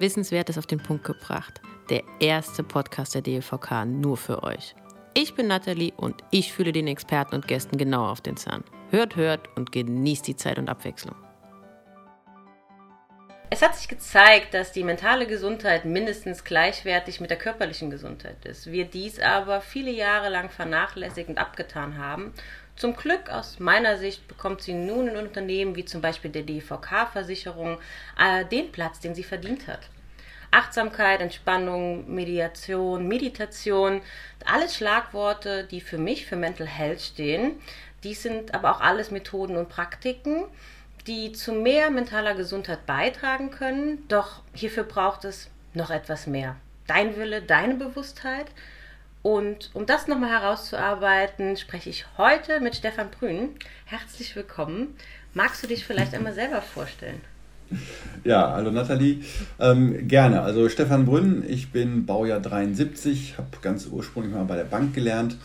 Wissenswertes auf den Punkt gebracht. Der erste Podcast der DLVK nur für euch. Ich bin Nathalie und ich fühle den Experten und Gästen genau auf den Zahn. Hört, hört und genießt die Zeit und Abwechslung. Es hat sich gezeigt, dass die mentale Gesundheit mindestens gleichwertig mit der körperlichen Gesundheit ist. Wir dies aber viele Jahre lang vernachlässigt und abgetan haben. Zum Glück aus meiner Sicht bekommt sie nun in Unternehmen wie zum Beispiel der DVK-Versicherung äh, den Platz, den sie verdient hat. Achtsamkeit, Entspannung, Mediation, Meditation, alles Schlagworte, die für mich für Mental Health stehen. Dies sind aber auch alles Methoden und Praktiken, die zu mehr mentaler Gesundheit beitragen können. Doch hierfür braucht es noch etwas mehr. Dein Wille, deine Bewusstheit. Und um das nochmal herauszuarbeiten, spreche ich heute mit Stefan Brün. Herzlich willkommen. Magst du dich vielleicht einmal selber vorstellen? Ja, hallo Nathalie. Ähm, gerne. Also Stefan Brünn, ich bin Baujahr 73, habe ganz ursprünglich mal bei der Bank gelernt,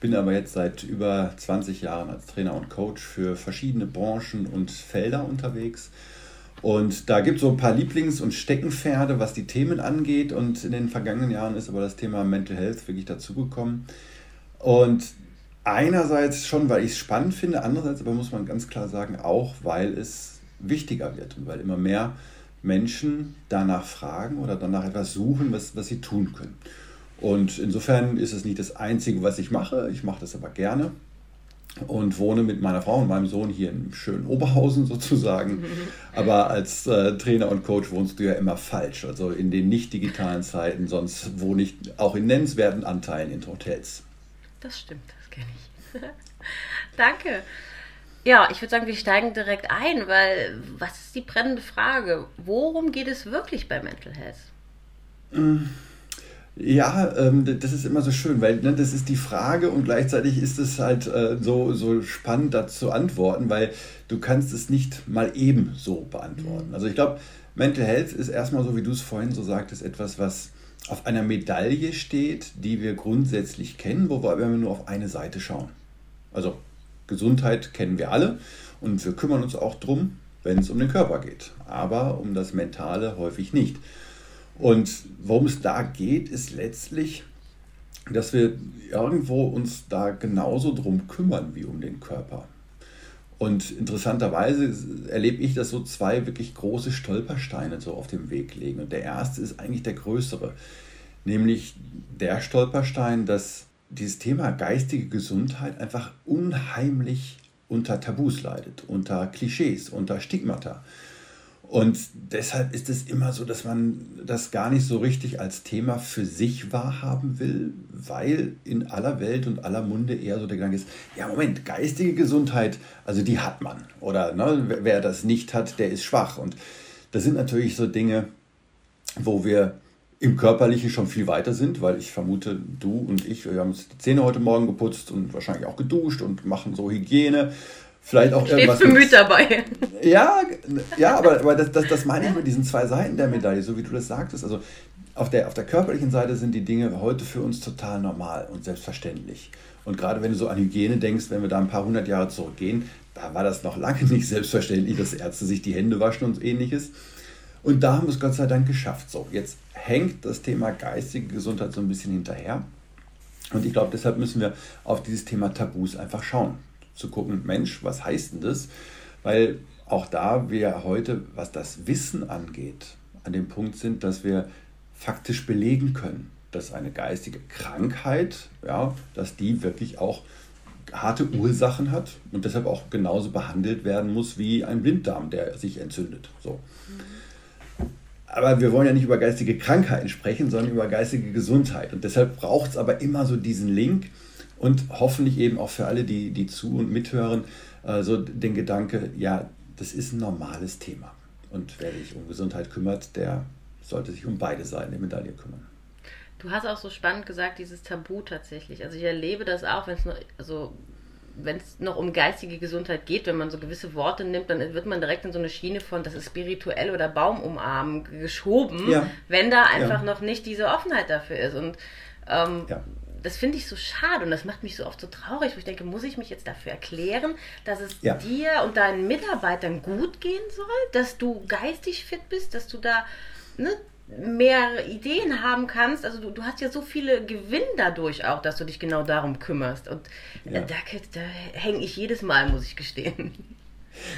bin aber jetzt seit über 20 Jahren als Trainer und Coach für verschiedene Branchen und Felder unterwegs. Und da gibt es so ein paar Lieblings- und Steckenpferde, was die Themen angeht. Und in den vergangenen Jahren ist aber das Thema Mental Health wirklich dazugekommen. Und einerseits schon, weil ich es spannend finde, andererseits aber muss man ganz klar sagen, auch weil es wichtiger wird und weil immer mehr Menschen danach fragen oder danach etwas suchen, was, was sie tun können. Und insofern ist es nicht das Einzige, was ich mache. Ich mache das aber gerne und wohne mit meiner Frau und meinem Sohn hier in schönen Oberhausen sozusagen. Aber als äh, Trainer und Coach wohnst du ja immer falsch, also in den nicht digitalen Zeiten, sonst wohne ich auch in nennenswerten Anteilen in Hotels. Das stimmt, das kenne ich. Danke. Ja, ich würde sagen, wir steigen direkt ein, weil was ist die brennende Frage? Worum geht es wirklich bei Mental Health? Ja, ähm, das ist immer so schön, weil ne, das ist die Frage und gleichzeitig ist es halt äh, so, so spannend dazu zu antworten, weil du kannst es nicht mal eben so beantworten. Mhm. Also ich glaube, Mental Health ist erstmal so, wie du es vorhin so sagtest, etwas, was auf einer Medaille steht, die wir grundsätzlich kennen, wo wir nur auf eine Seite schauen. Also Gesundheit kennen wir alle und wir kümmern uns auch drum, wenn es um den Körper geht, aber um das Mentale häufig nicht. Und worum es da geht, ist letztlich, dass wir irgendwo uns da genauso drum kümmern wie um den Körper. Und interessanterweise erlebe ich, dass so zwei wirklich große Stolpersteine so auf dem Weg liegen. Und der erste ist eigentlich der größere, nämlich der Stolperstein, dass dieses Thema geistige Gesundheit einfach unheimlich unter Tabus leidet, unter Klischees, unter Stigmata. Und deshalb ist es immer so, dass man das gar nicht so richtig als Thema für sich wahrhaben will, weil in aller Welt und aller Munde eher so der Gedanke ist, ja Moment, geistige Gesundheit, also die hat man. Oder ne, wer das nicht hat, der ist schwach. Und das sind natürlich so Dinge, wo wir im Körperlichen schon viel weiter sind, weil ich vermute, du und ich, wir haben uns die Zähne heute Morgen geputzt und wahrscheinlich auch geduscht und machen so Hygiene. Vielleicht auch Steht irgendwas. bemüht dabei. Ja, ja aber, aber das, das, das meine ich mit diesen zwei Seiten der Medaille, so wie du das sagtest. Also auf der, auf der körperlichen Seite sind die Dinge heute für uns total normal und selbstverständlich. Und gerade wenn du so an Hygiene denkst, wenn wir da ein paar hundert Jahre zurückgehen, da war das noch lange nicht selbstverständlich, dass Ärzte sich die Hände waschen und ähnliches. Und da haben wir es Gott sei Dank geschafft. So, jetzt hängt das Thema geistige Gesundheit so ein bisschen hinterher. Und ich glaube, deshalb müssen wir auf dieses Thema Tabus einfach schauen. Zu gucken, Mensch, was heißt denn das? Weil auch da wir heute, was das Wissen angeht, an dem Punkt sind, dass wir faktisch belegen können, dass eine geistige Krankheit, ja, dass die wirklich auch harte Ursachen hat und deshalb auch genauso behandelt werden muss wie ein Blinddarm, der sich entzündet. So. Aber wir wollen ja nicht über geistige Krankheiten sprechen, sondern über geistige Gesundheit. Und deshalb braucht es aber immer so diesen Link und hoffentlich eben auch für alle, die, die zu und mithören, äh, so den Gedanke, ja, das ist ein normales Thema. Und wer sich um Gesundheit kümmert, der sollte sich um beide Seiten der Medaille kümmern. Du hast auch so spannend gesagt, dieses Tabu tatsächlich. Also ich erlebe das auch, wenn es nur, also wenn es noch um geistige Gesundheit geht, wenn man so gewisse Worte nimmt, dann wird man direkt in so eine Schiene von, das ist spirituell oder Baumumarmen geschoben, ja. wenn da einfach ja. noch nicht diese Offenheit dafür ist. Und ähm, ja. Das finde ich so schade und das macht mich so oft so traurig, wo ich denke, muss ich mich jetzt dafür erklären, dass es dir und deinen Mitarbeitern gut gehen soll, dass du geistig fit bist, dass du da ne, mehr Ideen haben kannst. Also du, du hast ja so viele Gewinn dadurch auch, dass du dich genau darum kümmerst. Und ja. da, da hänge ich jedes Mal, muss ich gestehen.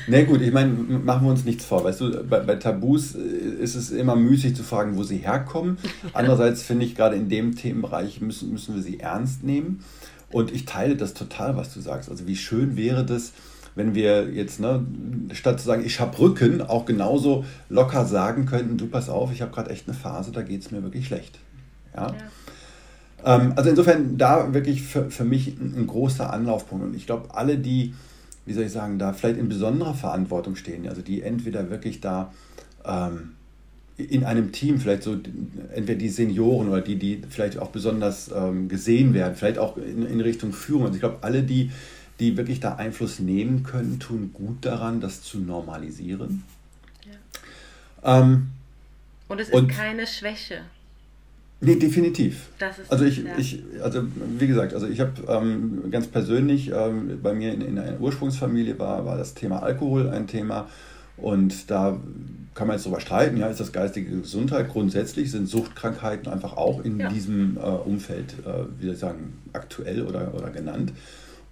Na nee, gut, ich meine, machen wir uns nichts vor. Weißt du, bei, bei, Tabus äh, ist es immer müßig zu fragen, wo sie herkommen. Andererseits finde ich, gerade in dem Themenbereich müssen, müssen wir sie ernst nehmen. Und ich teile das total, was du sagst. Also wie schön wäre das, wenn wir jetzt, ne, statt zu sagen, ich habe Rücken, auch genauso locker sagen könnten, du pass auf, ich habe gerade echt eine Phase, da geht es mir wirklich schlecht. Ja. ja. Ähm, also insofern da wirklich für, für mich ein, ein großer Anlaufpunkt. Und ich glaube, alle, die wie soll ich sagen, da vielleicht in besonderer Verantwortung stehen, also die entweder wirklich da ähm, in einem Team, vielleicht so entweder die Senioren oder die, die vielleicht auch besonders ähm, gesehen werden, vielleicht auch in, in Richtung Führung. Also ich glaube, alle, die, die wirklich da Einfluss nehmen können, tun gut daran, das zu normalisieren. Ja. Ähm, und es ist und, keine Schwäche. Nee, definitiv. also ich, ja. ich, also wie gesagt, also ich habe ähm, ganz persönlich ähm, bei mir in, in einer Ursprungsfamilie war, war das Thema Alkohol ein Thema und da kann man jetzt darüber streiten, ja, ist das geistige Gesundheit grundsätzlich, sind Suchtkrankheiten einfach auch in ja. diesem äh, Umfeld, äh, wie soll ich sagen, aktuell oder, oder genannt.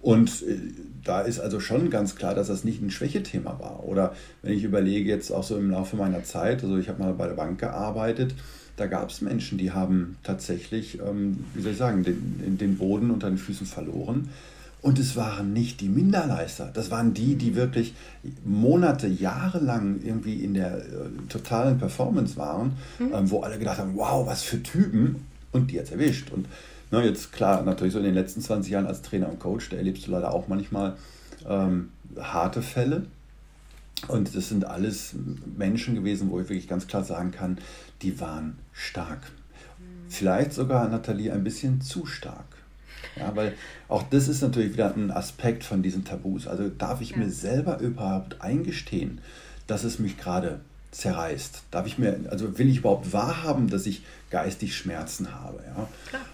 Und äh, da ist also schon ganz klar, dass das nicht ein Schwächethema war. Oder wenn ich überlege, jetzt auch so im Laufe meiner Zeit, also ich habe mal bei der Bank gearbeitet, da gab es Menschen, die haben tatsächlich, ähm, wie soll ich sagen, den, den Boden unter den Füßen verloren. Und es waren nicht die Minderleister, das waren die, die wirklich Monate, Jahre lang irgendwie in der äh, totalen Performance waren, mhm. ähm, wo alle gedacht haben, wow, was für Typen und die jetzt erwischt. Und na, ne, jetzt klar, natürlich so in den letzten 20 Jahren als Trainer und Coach, da erlebst du leider auch manchmal ähm, harte Fälle. Und das sind alles Menschen gewesen, wo ich wirklich ganz klar sagen kann, die waren stark. Vielleicht sogar, Nathalie, ein bisschen zu stark. Ja, weil auch das ist natürlich wieder ein Aspekt von diesen Tabus. Also darf ich ja. mir selber überhaupt eingestehen, dass es mich gerade zerreißt? Darf ich mir, also will ich überhaupt wahrhaben, dass ich geistig Schmerzen habe? Ja?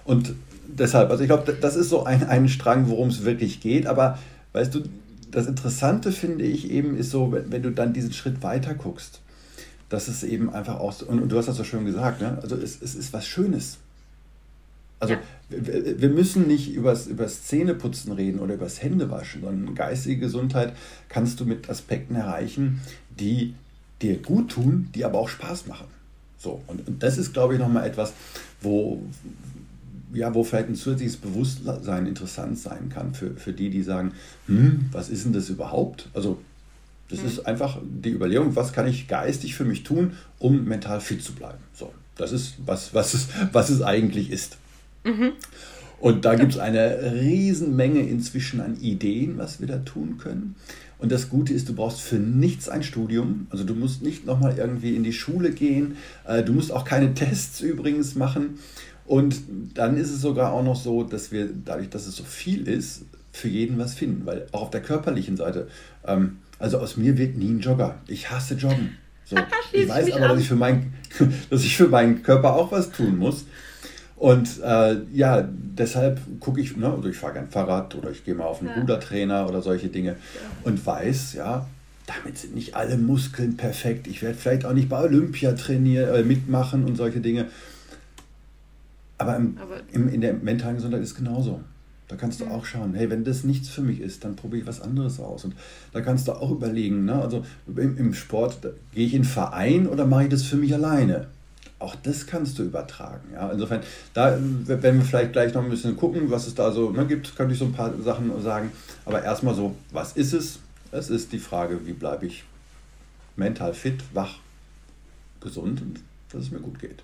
Und deshalb, also ich glaube, das ist so ein, ein Strang, worum es wirklich geht. Aber weißt du, das Interessante finde ich eben ist so, wenn, wenn du dann diesen Schritt weiter guckst, dass es eben einfach auch, so, und, du hast das so schön gesagt, ne? also es, es ist was Schönes. Also ja. wir, wir, müssen nicht über das Zähneputzen reden oder über das Händewaschen, sondern geistige Gesundheit kannst du mit Aspekten erreichen, die dir gut tun, die aber auch Spaß machen. So, und, und das ist, glaube ich, nochmal etwas, wo, ja, wo vielleicht ein zusätzliches Bewusstsein interessant sein kann für, für die, die sagen, hm, was ist denn das überhaupt? Also das mhm. ist einfach die Überlegung, was kann ich geistig für mich tun, um mental fit zu bleiben. So, das ist, was, was, es, was es eigentlich ist. Mhm. Und da gibt es eine Riesenmenge inzwischen an Ideen, was wir da tun können. Und das Gute ist, du brauchst für nichts ein Studium. Also du musst nicht nochmal irgendwie in die Schule gehen. Äh, du musst auch keine Tests übrigens machen. Und dann ist es sogar auch noch so, dass wir, dadurch, dass es so viel ist, für jeden was finden. Weil auch auf der körperlichen Seite, ähm, also aus mir wird nie ein Jogger. Ich hasse Joggen. So. Ich weiß aber, dass ich, für mein, dass ich für meinen Körper auch was tun muss. Und äh, ja, deshalb gucke ich, ne, also ich fahre gern Fahrrad oder ich gehe mal auf einen ja. Rudertrainer oder solche Dinge und weiß, ja, damit sind nicht alle Muskeln perfekt. Ich werde vielleicht auch nicht bei Olympia trainieren, äh, mitmachen und solche Dinge. Aber, im, Aber im, in der mentalen Gesundheit ist es genauso. Da kannst du auch schauen, hey, wenn das nichts für mich ist, dann probiere ich was anderes aus. Und da kannst du auch überlegen, ne? also im, im Sport, gehe ich in einen Verein oder mache ich das für mich alleine? Auch das kannst du übertragen. Ja? Insofern, da werden wir vielleicht gleich noch ein bisschen gucken, was es da so ne, gibt, könnte ich so ein paar Sachen sagen. Aber erstmal so, was ist es? Es ist die Frage, wie bleibe ich mental fit, wach, gesund und dass es mir gut geht.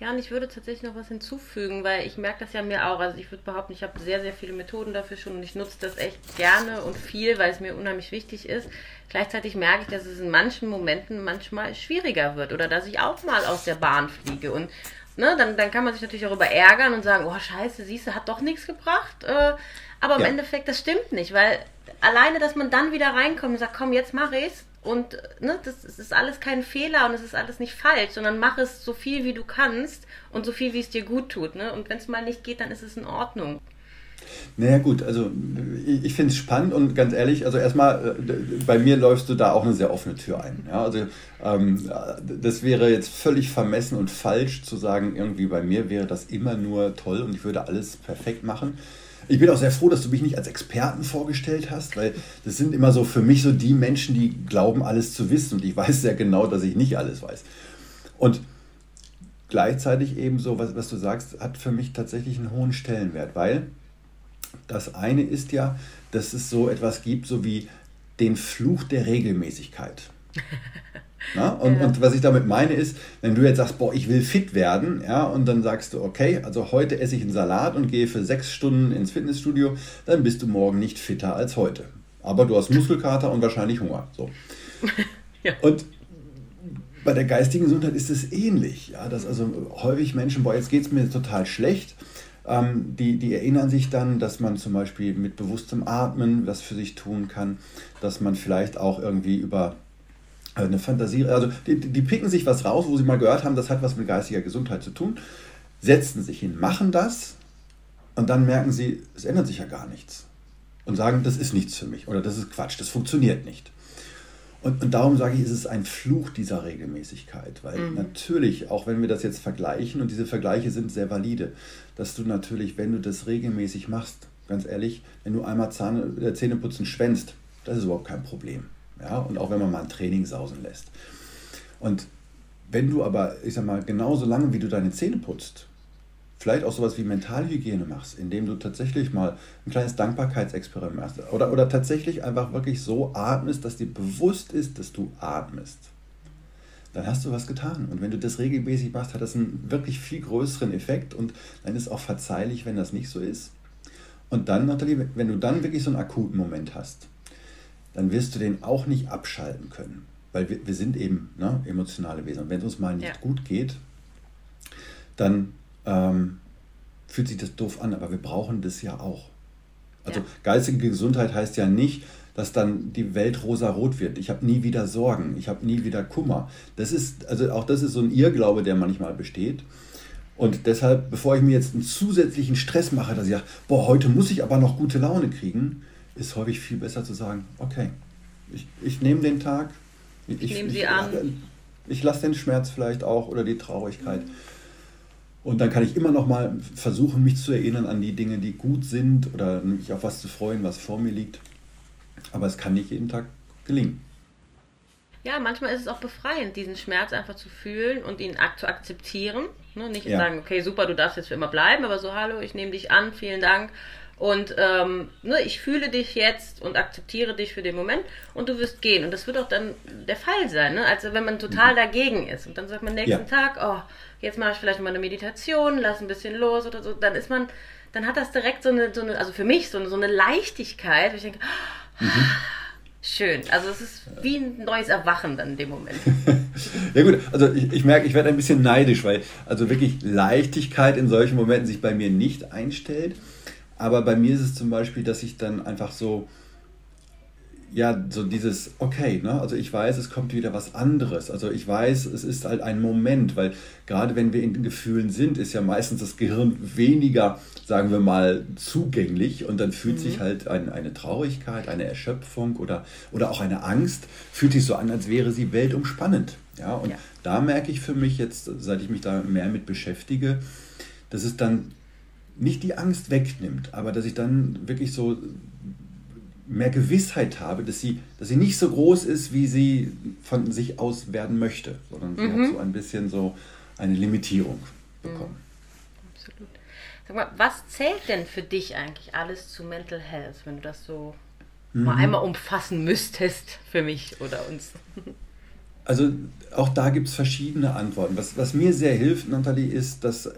Ja, und ich würde tatsächlich noch was hinzufügen, weil ich merke das ja mir auch. Also ich würde behaupten, ich habe sehr, sehr viele Methoden dafür schon und ich nutze das echt gerne und viel, weil es mir unheimlich wichtig ist. Gleichzeitig merke ich, dass es in manchen Momenten manchmal schwieriger wird oder dass ich auch mal aus der Bahn fliege. Und ne, dann, dann kann man sich natürlich darüber ärgern und sagen, oh scheiße, siehst du, hat doch nichts gebracht. Äh, aber im ja. Endeffekt, das stimmt nicht, weil alleine, dass man dann wieder reinkommt und sagt, komm, jetzt mach ich's, und ne, das, das, ist alles kein Fehler und es ist alles nicht falsch, sondern mach es so viel wie du kannst und so viel wie es dir gut tut. Ne? Und wenn es mal nicht geht, dann ist es in Ordnung. Naja gut, also ich, ich finde es spannend und ganz ehrlich, also erstmal, äh, bei mir läufst du da auch eine sehr offene Tür ein. Ja? Also ähm, das wäre jetzt völlig vermessen und falsch zu sagen, irgendwie bei mir wäre das immer nur toll und ich würde alles perfekt machen. Ich bin auch sehr froh, dass du mich nicht als Experten vorgestellt hast, weil das sind immer so für mich so die Menschen, die glauben, alles zu wissen und ich weiß sehr genau, dass ich nicht alles weiß. Und gleichzeitig eben so, was, was du sagst, hat für mich tatsächlich einen hohen Stellenwert, weil das eine ist ja, dass es so etwas gibt, so wie den Fluch der Regelmäßigkeit. Na? Und, ja. und was ich damit meine ist, wenn du jetzt sagst, boah, ich will fit werden, ja, und dann sagst du, okay, also heute esse ich einen Salat und gehe für sechs Stunden ins Fitnessstudio, dann bist du morgen nicht fitter als heute. Aber du hast Muskelkater und wahrscheinlich Hunger. So. ja. Und bei der geistigen Gesundheit ist es ähnlich, ja, dass also häufig Menschen, boah, jetzt geht es mir total schlecht, ähm, die, die erinnern sich dann, dass man zum Beispiel mit bewusstem Atmen was für sich tun kann, dass man vielleicht auch irgendwie über äh, eine Fantasie, also die, die picken sich was raus, wo sie mal gehört haben, das hat was mit geistiger Gesundheit zu tun, setzen sich hin, machen das und dann merken sie, es ändert sich ja gar nichts und sagen, das ist nichts für mich oder das ist Quatsch, das funktioniert nicht. Und, und darum sage ich, ist es ein Fluch dieser Regelmäßigkeit, weil mhm. natürlich, auch wenn wir das jetzt vergleichen, und diese Vergleiche sind sehr valide, dass du natürlich, wenn du das regelmäßig machst, ganz ehrlich, wenn du einmal äh, Zähneputzen schwänzt, das ist überhaupt kein Problem. Ja? Und auch wenn man mal ein Training sausen lässt. Und wenn du aber, ich sag mal, genauso lange wie du deine Zähne putzt, vielleicht auch sowas wie Mentalhygiene machst, indem du tatsächlich mal ein kleines Dankbarkeitsexperiment machst oder, oder tatsächlich einfach wirklich so atmest, dass dir bewusst ist, dass du atmest, dann hast du was getan. Und wenn du das regelmäßig machst, hat das einen wirklich viel größeren Effekt und dann ist auch verzeihlich, wenn das nicht so ist. Und dann, Nathalie, wenn du dann wirklich so einen akuten Moment hast, dann wirst du den auch nicht abschalten können. Weil wir, wir sind eben ne, emotionale Wesen. Und wenn es uns mal nicht ja. gut geht, dann ähm, fühlt sich das doof an, aber wir brauchen das ja auch. Also ja. geistige Gesundheit heißt ja nicht, dass dann die Welt rosa-rot wird. Ich habe nie wieder Sorgen, ich habe nie wieder Kummer. Das ist, also auch das ist so ein Irrglaube, der manchmal besteht. Und deshalb, bevor ich mir jetzt einen zusätzlichen Stress mache, dass ich sage, boah, heute muss ich aber noch gute Laune kriegen, ist häufig viel besser zu sagen, okay, ich, ich nehme den Tag, ich, ich nehme sie ich, an. Ich lasse den Schmerz vielleicht auch oder die Traurigkeit. Mhm und dann kann ich immer noch mal versuchen, mich zu erinnern an die Dinge, die gut sind oder mich auf was zu freuen, was vor mir liegt. Aber es kann nicht jeden Tag gelingen. Ja, manchmal ist es auch befreiend, diesen Schmerz einfach zu fühlen und ihn zu akzeptieren. Ne? Nicht ja. sagen, okay, super, du darfst jetzt für immer bleiben, aber so, hallo, ich nehme dich an, vielen Dank. Und ähm, ne, ich fühle dich jetzt und akzeptiere dich für den Moment und du wirst gehen. Und das wird auch dann der Fall sein. Ne? Also wenn man total mhm. dagegen ist und dann sagt man nächsten ja. Tag, oh, jetzt mache ich vielleicht mal eine Meditation, lass ein bisschen los oder so, dann ist man, dann hat das direkt so eine, so eine also für mich so eine, so eine Leichtigkeit, wo ich denke, mhm. schön. Also es ist wie ein neues Erwachen dann in dem Moment. ja gut, also ich, ich merke, ich werde ein bisschen neidisch, weil also wirklich Leichtigkeit in solchen Momenten sich bei mir nicht einstellt. Aber bei mir ist es zum Beispiel, dass ich dann einfach so, ja, so dieses, okay, ne? also ich weiß, es kommt wieder was anderes. Also ich weiß, es ist halt ein Moment, weil gerade wenn wir in Gefühlen sind, ist ja meistens das Gehirn weniger, sagen wir mal, zugänglich und dann fühlt mhm. sich halt ein, eine Traurigkeit, eine Erschöpfung oder, oder auch eine Angst, fühlt sich so an, als wäre sie weltumspannend. Ja, und ja. da merke ich für mich jetzt, seit ich mich da mehr mit beschäftige, dass es dann nicht die Angst wegnimmt, aber dass ich dann wirklich so mehr Gewissheit habe, dass sie, dass sie nicht so groß ist, wie sie von sich aus werden möchte, sondern sie mhm. hat so ein bisschen so eine Limitierung bekommen. Mhm. Absolut. Sag mal, was zählt denn für dich eigentlich alles zu Mental Health, wenn du das so mhm. mal einmal umfassen müsstest für mich oder uns? Also auch da gibt es verschiedene Antworten. Was, was mir sehr hilft, Nathalie, ist, dass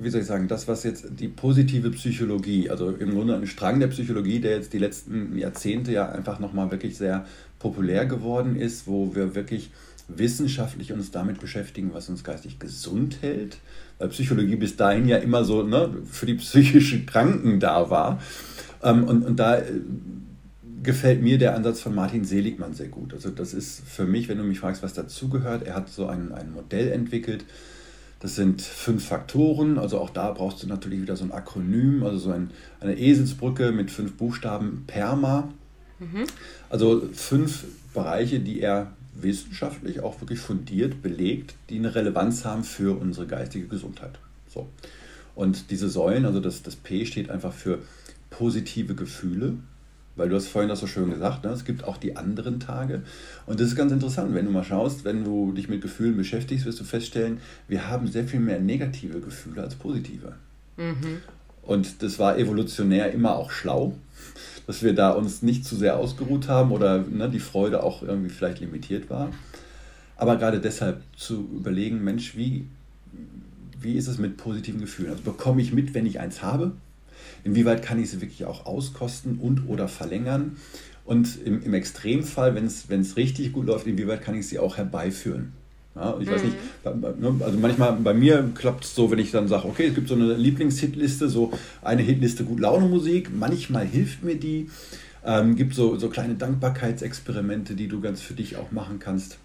wie soll ich sagen, das, was jetzt die positive Psychologie, also im Grunde ein Strang der Psychologie, der jetzt die letzten Jahrzehnte ja einfach nochmal wirklich sehr populär geworden ist, wo wir wirklich wissenschaftlich uns damit beschäftigen, was uns geistig gesund hält, weil Psychologie bis dahin ja immer so ne, für die psychischen Kranken da war. Ähm, und, und da äh, gefällt mir der Ansatz von Martin Seligmann sehr gut. Also das ist für mich, wenn du mich fragst, was dazugehört, er hat so ein, ein Modell entwickelt, Das sind fünf Faktoren, also auch da brauchst du natürlich wieder so ein Akronym, also so ein, eine Eselsbrücke mit fünf Buchstaben, PERMA. Mhm. Also fünf Bereiche, die er wissenschaftlich auch wirklich fundiert belegt, die eine Relevanz haben für unsere geistige Gesundheit. So. Und diese Säulen, also das, das P steht einfach für positive Gefühle, weil du hast vorhin das so schön gesagt, ne? es gibt auch die anderen Tage. Und das ist ganz interessant, wenn du mal schaust, wenn du dich mit Gefühlen beschäftigst, wirst du feststellen, wir haben sehr viel mehr negative Gefühle als positive. Mhm. Und das war evolutionär immer auch schlau, dass wir da uns nicht zu sehr ausgeruht haben oder ne, die Freude auch irgendwie vielleicht limitiert war. Aber gerade deshalb zu überlegen, Mensch, wie, wie ist es mit positiven Gefühlen? Also bekomme ich mit, wenn ich eins habe? Inwieweit kann ich sie wirklich auch auskosten und oder verlängern? Und im, im Extremfall, wenn es richtig gut läuft, inwieweit kann ich sie auch herbeiführen? Ja, ich mhm. weiß nicht, ne, also manchmal bei mir klappt es so, wenn ich dann sage, okay, es gibt so eine Lieblingshitliste, so eine Hitliste Gut Laune Musik, manchmal hilft mir die. Ähm, gibt so, so kleine Dankbarkeitsexperimente, die du ganz für dich auch machen kannst.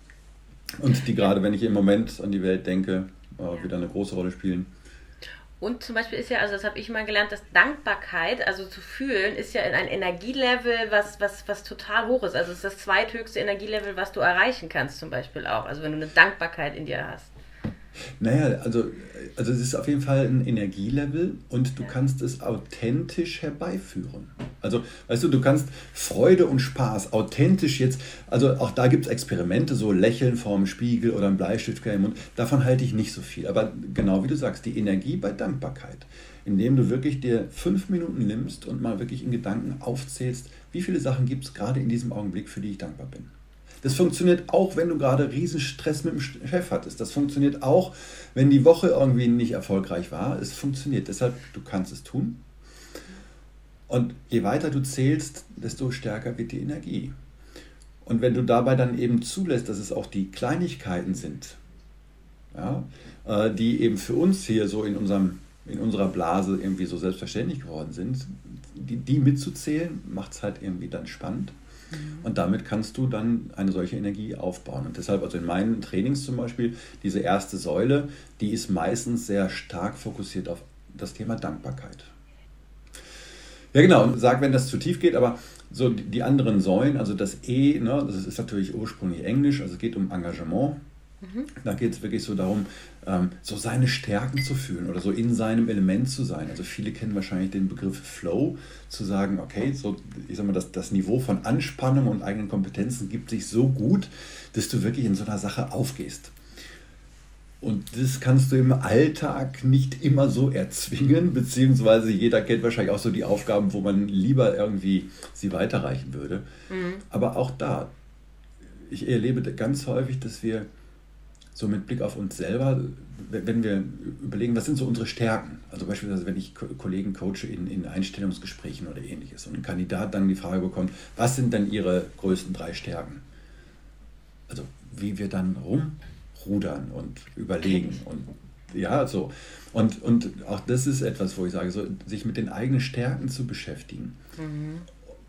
Und die gerade, wenn ich im Moment an die Welt denke, äh, wieder eine große Rolle spielen. Und zum Beispiel ist ja, also das habe ich mal gelernt, dass Dankbarkeit, also zu fühlen, ist ja in ein Energielevel, was, was, was total hoch ist. Also es ist das zweithöchste Energielevel, was du erreichen kannst, zum Beispiel auch. Also wenn du eine Dankbarkeit in dir hast. Naja, also, also es ist auf jeden Fall ein Energielevel und du ja. kannst es authentisch herbeiführen. Also, weißt du, du kannst Freude und Spaß authentisch jetzt, also auch da gibt es Experimente, so Lächeln vorm Spiegel oder ein Bleistift im Mund, davon halte ich nicht so viel. Aber genau wie du sagst, die Energie bei Dankbarkeit, indem du wirklich dir fünf Minuten nimmst und mal wirklich in Gedanken aufzählst, wie viele Sachen gibt es gerade in diesem Augenblick, für die ich dankbar bin. Das funktioniert auch, wenn du gerade Riesenstress mit dem Chef hattest. Das funktioniert auch, wenn die Woche irgendwie nicht erfolgreich war. Es funktioniert. Deshalb, du kannst es tun. Und je weiter du zählst, desto stärker wird die Energie. Und wenn du dabei dann eben zulässt, dass es auch die Kleinigkeiten sind, ja, äh, die eben für uns hier so in, unserem, in unserer Blase irgendwie so selbstverständlich geworden sind, die, die mitzuzählen, macht es halt irgendwie dann spannend. Und damit kannst du dann eine solche Energie aufbauen. Und deshalb, also in meinen Trainings zum Beispiel, diese erste Säule, die ist meistens sehr stark fokussiert auf das Thema Dankbarkeit. Ja, genau, und sag, wenn das zu tief geht, aber so die anderen Säulen, also das E, ne, das ist natürlich ursprünglich Englisch, also es geht um Engagement. Mhm. Da geht es wirklich so darum, ähm, so seine Stärken zu fühlen oder so in seinem Element zu sein. Also viele kennen wahrscheinlich den Begriff Flow, zu sagen, okay, so, ich sag mal, das, das Niveau von Anspannung und eigenen Kompetenzen gibt sich so gut, dass du wirklich in so einer Sache aufgehst. Und das kannst du im Alltag nicht immer so erzwingen, beziehungsweise jeder kennt wahrscheinlich auch so die Aufgaben, wo man lieber irgendwie sie weiterreichen würde. Mhm. Aber auch da, ich erlebe ganz häufig, dass wir so mit Blick auf uns selber, wenn wir überlegen, was sind so unsere Stärken? Also beispielsweise, wenn ich Kollegen coache in, in Einstellungsgesprächen oder ähnliches und ein Kandidat dann die Frage bekommt, was sind denn ihre größten drei Stärken? Also wie wir dann rumrudern und überlegen und ja, so. Und, und auch das ist etwas, wo ich sage, so, sich mit den eigenen Stärken zu beschäftigen. Mhm.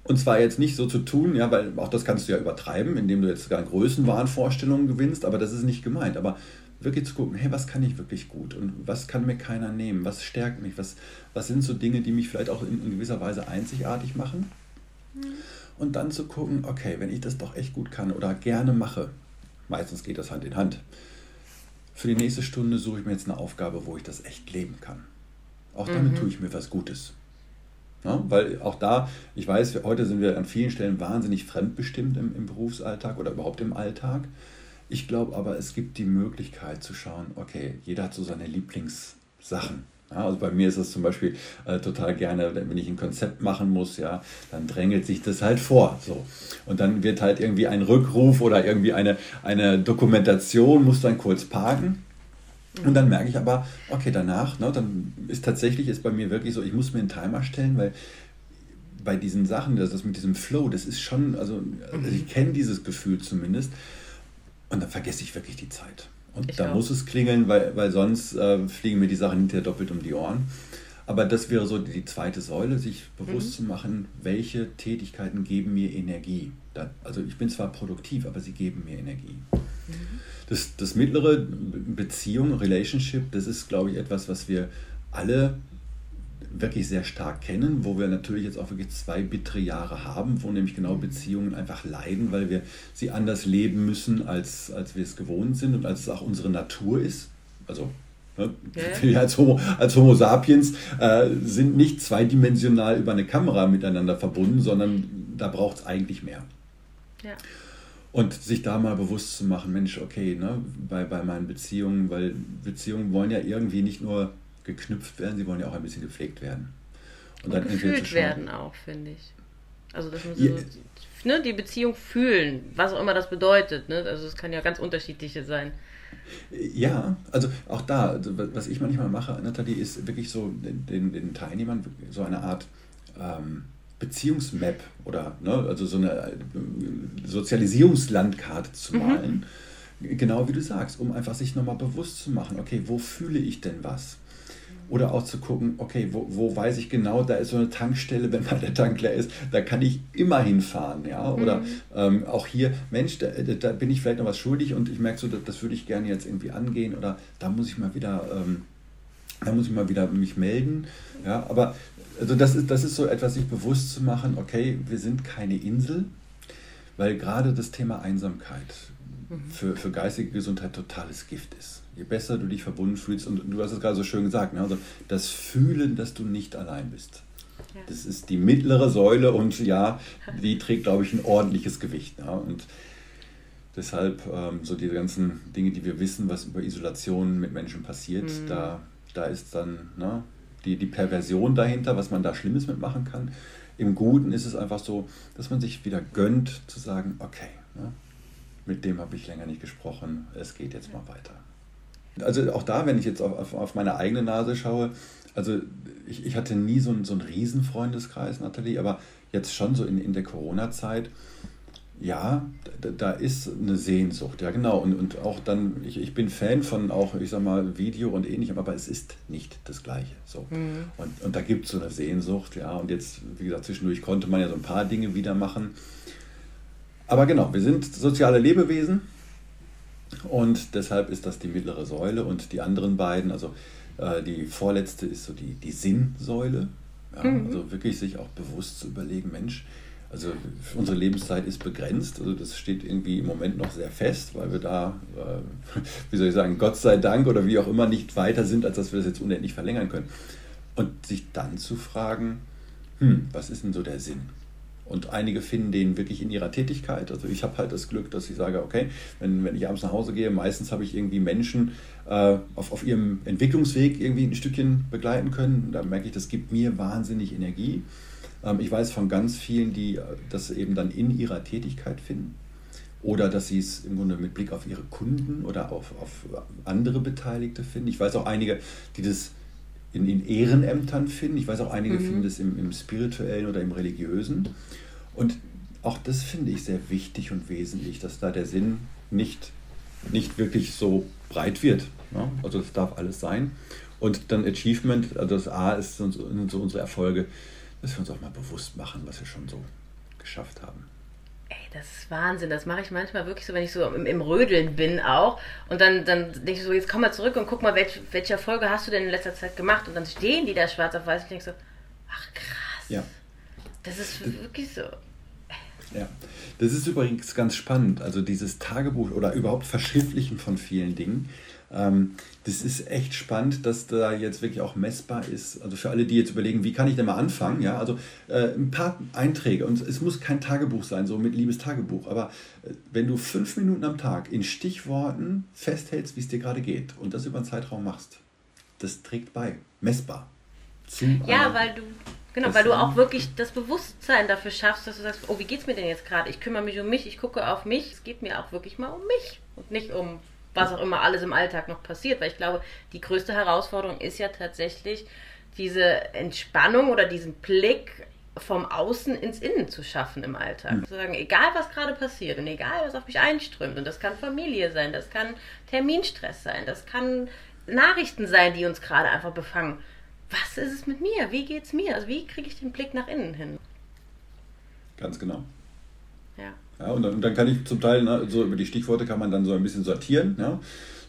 Und zwar jetzt nicht so zu tun, ja, weil auch das kannst du ja übertreiben, indem du jetzt sogar Größenwahnvorstellungen gewinnst, aber das ist nicht gemeint. Aber wirklich zu gucken, hey, was kann ich wirklich gut und was kann mir keiner nehmen, was stärkt mich, was, was sind so Dinge, die mich vielleicht auch in, in gewisser Weise einzigartig machen. Mhm. Und dann zu gucken, okay, wenn ich das doch echt gut kann oder gerne mache, meistens geht das Hand in Hand, für die nächste Stunde suche ich mir jetzt eine Aufgabe, wo ich das echt leben kann. Auch damit mhm. tue ich mir was Gutes. Ja, weil auch da, ich weiß, heute sind wir an vielen Stellen wahnsinnig fremdbestimmt im, im Berufsalltag oder überhaupt im Alltag. Ich glaube aber, es gibt die Möglichkeit zu schauen, okay, jeder hat so seine Lieblingssachen. Ja, also bei mir ist es zum Beispiel äh, total gerne, wenn ich ein Konzept machen muss, ja, dann drängelt sich das halt vor. So. Und dann wird halt irgendwie ein Rückruf oder irgendwie eine, eine Dokumentation, muss dann kurz parken. Und dann merke ich aber, okay, danach, ne, dann ist tatsächlich ist bei mir wirklich so, ich muss mir einen Timer stellen, weil bei diesen Sachen, das, das mit diesem Flow, das ist schon, also, also ich kenne dieses Gefühl zumindest. Und dann vergesse ich wirklich die Zeit. Und ich da auch. muss es klingeln, weil, weil sonst äh, fliegen mir die Sachen hinterher doppelt um die Ohren. Aber das wäre so die zweite Säule, sich bewusst mhm. zu machen, welche Tätigkeiten geben mir Energie. also ich bin zwar produktiv, aber sie geben mir Energie. Mhm. Das, das mittlere Beziehung, Relationship, das ist, glaube ich, etwas, was wir alle wirklich sehr stark kennen, wo wir natürlich jetzt auch wirklich zwei bittere Jahre haben, wo nämlich genau Beziehungen einfach leiden, weil wir sie anders leben müssen, als, als wir es gewohnt sind und als es auch unsere Natur ist. Also ne, ja. wir als Homo, als Homo sapiens äh, sind nicht zweidimensional über eine Kamera miteinander verbunden, sondern da braucht es eigentlich mehr. Ja. Und sich da mal bewusst zu machen, Mensch, okay, ne, bei, bei meinen Beziehungen, weil Beziehungen wollen ja irgendwie nicht nur geknüpft werden, sie wollen ja auch ein bisschen gepflegt werden. Und, und dann gefühlt werden auch, finde ich. Also dass man so, ja. ne, die Beziehung fühlen, was auch immer das bedeutet. Ne? Also es kann ja ganz unterschiedliche sein. Ja, also auch da, also was ich manchmal mache, Nathalie, ist wirklich so den, den Teilnehmern so eine Art ähm, Beziehungsmap oder ne, also so eine äh, Sozialisierungslandkarte zu mhm. malen. Mhm. Genau wie du sagst, um einfach sich nochmal bewusst zu machen, okay, wo fühle ich denn was? Oder auch zu gucken, okay, wo, wo weiß ich genau, da ist so eine Tankstelle, wenn mal der Tank leer ist, da kann ich immer hinfahren. Ja? Oder mhm. ähm, auch hier, Mensch, da, da, bin ich vielleicht noch was schuldig und ich merke so, das, das würde ich gerne jetzt irgendwie angehen oder da muss ich mal wieder, ähm, da muss ich mal wieder mich melden. Ja? Aber also das, ist, das ist so etwas, sich bewusst zu machen, okay, wir sind keine Insel, weil gerade das Thema Einsamkeit mhm. für, für geistige Gesundheit totales Gift ist je besser du dich verbunden fühlst, und du hast es gerade so schön gesagt, ne? also das Fühlen, dass du nicht allein bist. Ja. Das ist die mittlere Säule und ja, die trägt, glaube ich, ein ordentliches Gewicht. Ja? Und deshalb ähm, so die ganzen Dinge, die wir wissen, was über Isolation mit Menschen passiert, mhm. da, da ist dann ne, die, die Perversion dahinter, was man da Schlimmes mitmachen kann. Im Guten ist es einfach so, dass man sich wieder gönnt, zu sagen, okay, ne, mit dem habe ich länger nicht gesprochen, es geht jetzt mal weiter. Also auch da, wenn ich jetzt auf, auf meine eigene Nase schaue, also ich, ich hatte nie so einen, so einen Riesenfreundeskreis, Nathalie, aber jetzt schon so in, in der Corona-Zeit, ja, da, da, ist eine Sehnsucht, ja genau. Und, und auch dann, ich, ich bin Fan von auch, ich sag mal, Video und ähnlichem, aber es ist nicht das Gleiche. So. Mhm. Und, und da gibt es so eine Sehnsucht, ja. Und jetzt, wie gesagt, zwischendurch konnte man ja so ein paar Dinge wieder machen. Aber genau, wir sind soziale Lebewesen und deshalb ist das die mittlere Säule und die anderen beiden, also äh, die vorletzte ist so die, die Sinnsäule. Ja, mhm. Also wirklich sich auch bewusst zu überlegen, Mensch, also unsere Lebenszeit ist begrenzt, also das steht irgendwie im Moment noch sehr fest, weil wir da, äh, wie soll ich sagen, Gott sei Dank oder wie auch immer nicht weiter sind, als dass wir das jetzt unendlich verlängern können. Und sich dann zu fragen, hm, was ist denn so der Sinn? Und einige finden den wirklich in ihrer Tätigkeit. Also ich habe halt das Glück, dass ich sage, okay, wenn, wenn ich abends nach Hause gehe, meistens habe ich irgendwie Menschen äh, auf, auf ihrem Entwicklungsweg irgendwie ein Stückchen begleiten können. Da merke ich, das gibt mir wahnsinnig Energie. Ähm, ich weiß von ganz vielen, die äh, das eben dann in ihrer Tätigkeit finden. Oder dass sie es im Grunde mit Blick auf ihre Kunden oder auf, auf andere Beteiligte finden. Ich weiß auch einige, die das in, in Ehrenämtern finden. Ich weiß auch, einige mhm. finden das im, im spirituellen oder im religiösen. Und auch das finde ich sehr wichtig und wesentlich, dass da der Sinn nicht, nicht wirklich so breit wird. Ja? Also das darf alles sein. Und dann Achievement, also das A ist so unsere Erfolge, dass wir uns auch mal bewusst machen, was wir schon so geschafft haben. Das ist Wahnsinn. Das mache ich manchmal wirklich so, wenn ich so im, im Rödeln bin auch. Und dann, dann denke ich so, jetzt komm mal zurück und guck mal, welch, welche Erfolge hast du denn in letzter Zeit gemacht? Und dann stehen die da schwarz auf weiß und ich denke so, ach krass. Ja. Das ist wirklich so. Ja, das ist übrigens ganz spannend. Also dieses Tagebuch oder überhaupt Verschriftlichen von vielen Dingen das ist echt spannend, dass da jetzt wirklich auch messbar ist. Also für alle, die jetzt überlegen, wie kann ich denn mal anfangen? Ja, also äh, ein paar Einträge und es muss kein Tagebuch sein, so mit liebes Tagebuch. Aber äh, wenn du fünf Minuten am Tag in Stichworten festhältst, wie es dir gerade geht und das über einen Zeitraum machst, das trägt bei, messbar. ja, weil du Genau, weil du auch wirklich das Bewusstsein dafür schaffst, dass du sagst, oh, wie geht's mir denn jetzt gerade? Ich kümmere mich um mich, ich gucke auf mich. Es geht mir auch wirklich mal um mich und nicht um was auch immer alles im Alltag noch passiert. Weil ich glaube, die größte Herausforderung ist ja tatsächlich diese Entspannung oder diesen Blick vom Außen ins Innen zu schaffen im Alltag. Mhm. Zu sagen, egal was gerade passiert und egal was auf mich einströmt, und das kann Familie sein, das kann Terminstress sein, das kann Nachrichten sein, die uns gerade einfach befangen. was ist es mit mir? Wie geht es mir? Also wie kriege ich den Blick nach innen hin? Ganz genau. Ja. Ja und, dann, und dann kann ich zum Teil, ne, so über die Stichworte kann man dann so ein bisschen sortieren. Ja?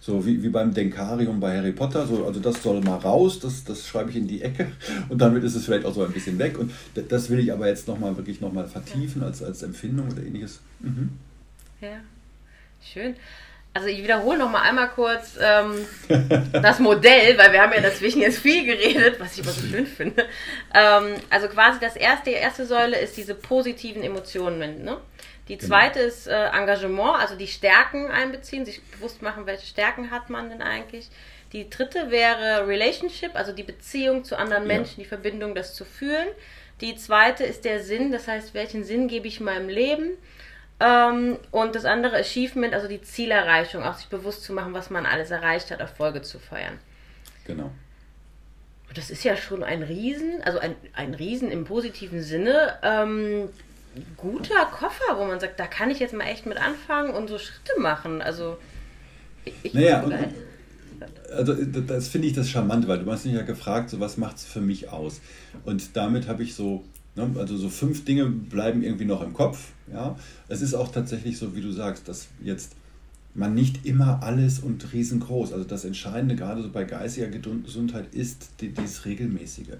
So wie, wie beim Denkarium bei Harry Potter. So, also das soll mal raus, das, das schreibe ich in die Ecke und damit ist es vielleicht auch so ein bisschen weg. Und das will ich aber jetzt nochmal wirklich nochmal vertiefen als, als Empfindung oder ähnliches. Mhm. Ja, schön. Also ich wiederhole noch mal einmal kurz ähm, das Modell, weil wir haben ja dazwischen jetzt viel geredet, was ich aber so schön finde. Ähm, also quasi das erste, die erste Säule ist diese positiven Emotionen. Ne? Die genau. zweite genau. ist äh, Engagement, also die Stärken einbeziehen, sich bewusst machen, welche Stärken hat man denn eigentlich. Die dritte wäre Relationship, also die Beziehung zu anderen Menschen, ja. die Verbindung, das zu fühlen. Die zweite ist der Sinn, das heißt, welchen Sinn gebe ich meinem Leben? Ähm, und das andere Achievement, also die Zielerreichung, auch sich bewusst zu machen, was man alles erreicht hat, Erfolge zu feiern. Genau. Das ist ja schon ein Riesen, also ein, ein Riesen im positiven Sinne. Ähm, guter Koffer, wo man sagt, da kann ich jetzt mal echt mit anfangen und so Schritte machen. Also ich naja, und, also das finde ich das Charmante, weil du hast mich ja gefragt, so was macht es für mich aus? Und damit habe ich so Ne? Also so fünf Dinge bleiben irgendwie noch im Kopf. Ja? Es ist auch tatsächlich so, wie du sagst, dass jetzt man nicht immer alles und riesengroß. Also das Entscheidende gerade so bei geistiger Gesundheit ist die, dieses Regelmäßige.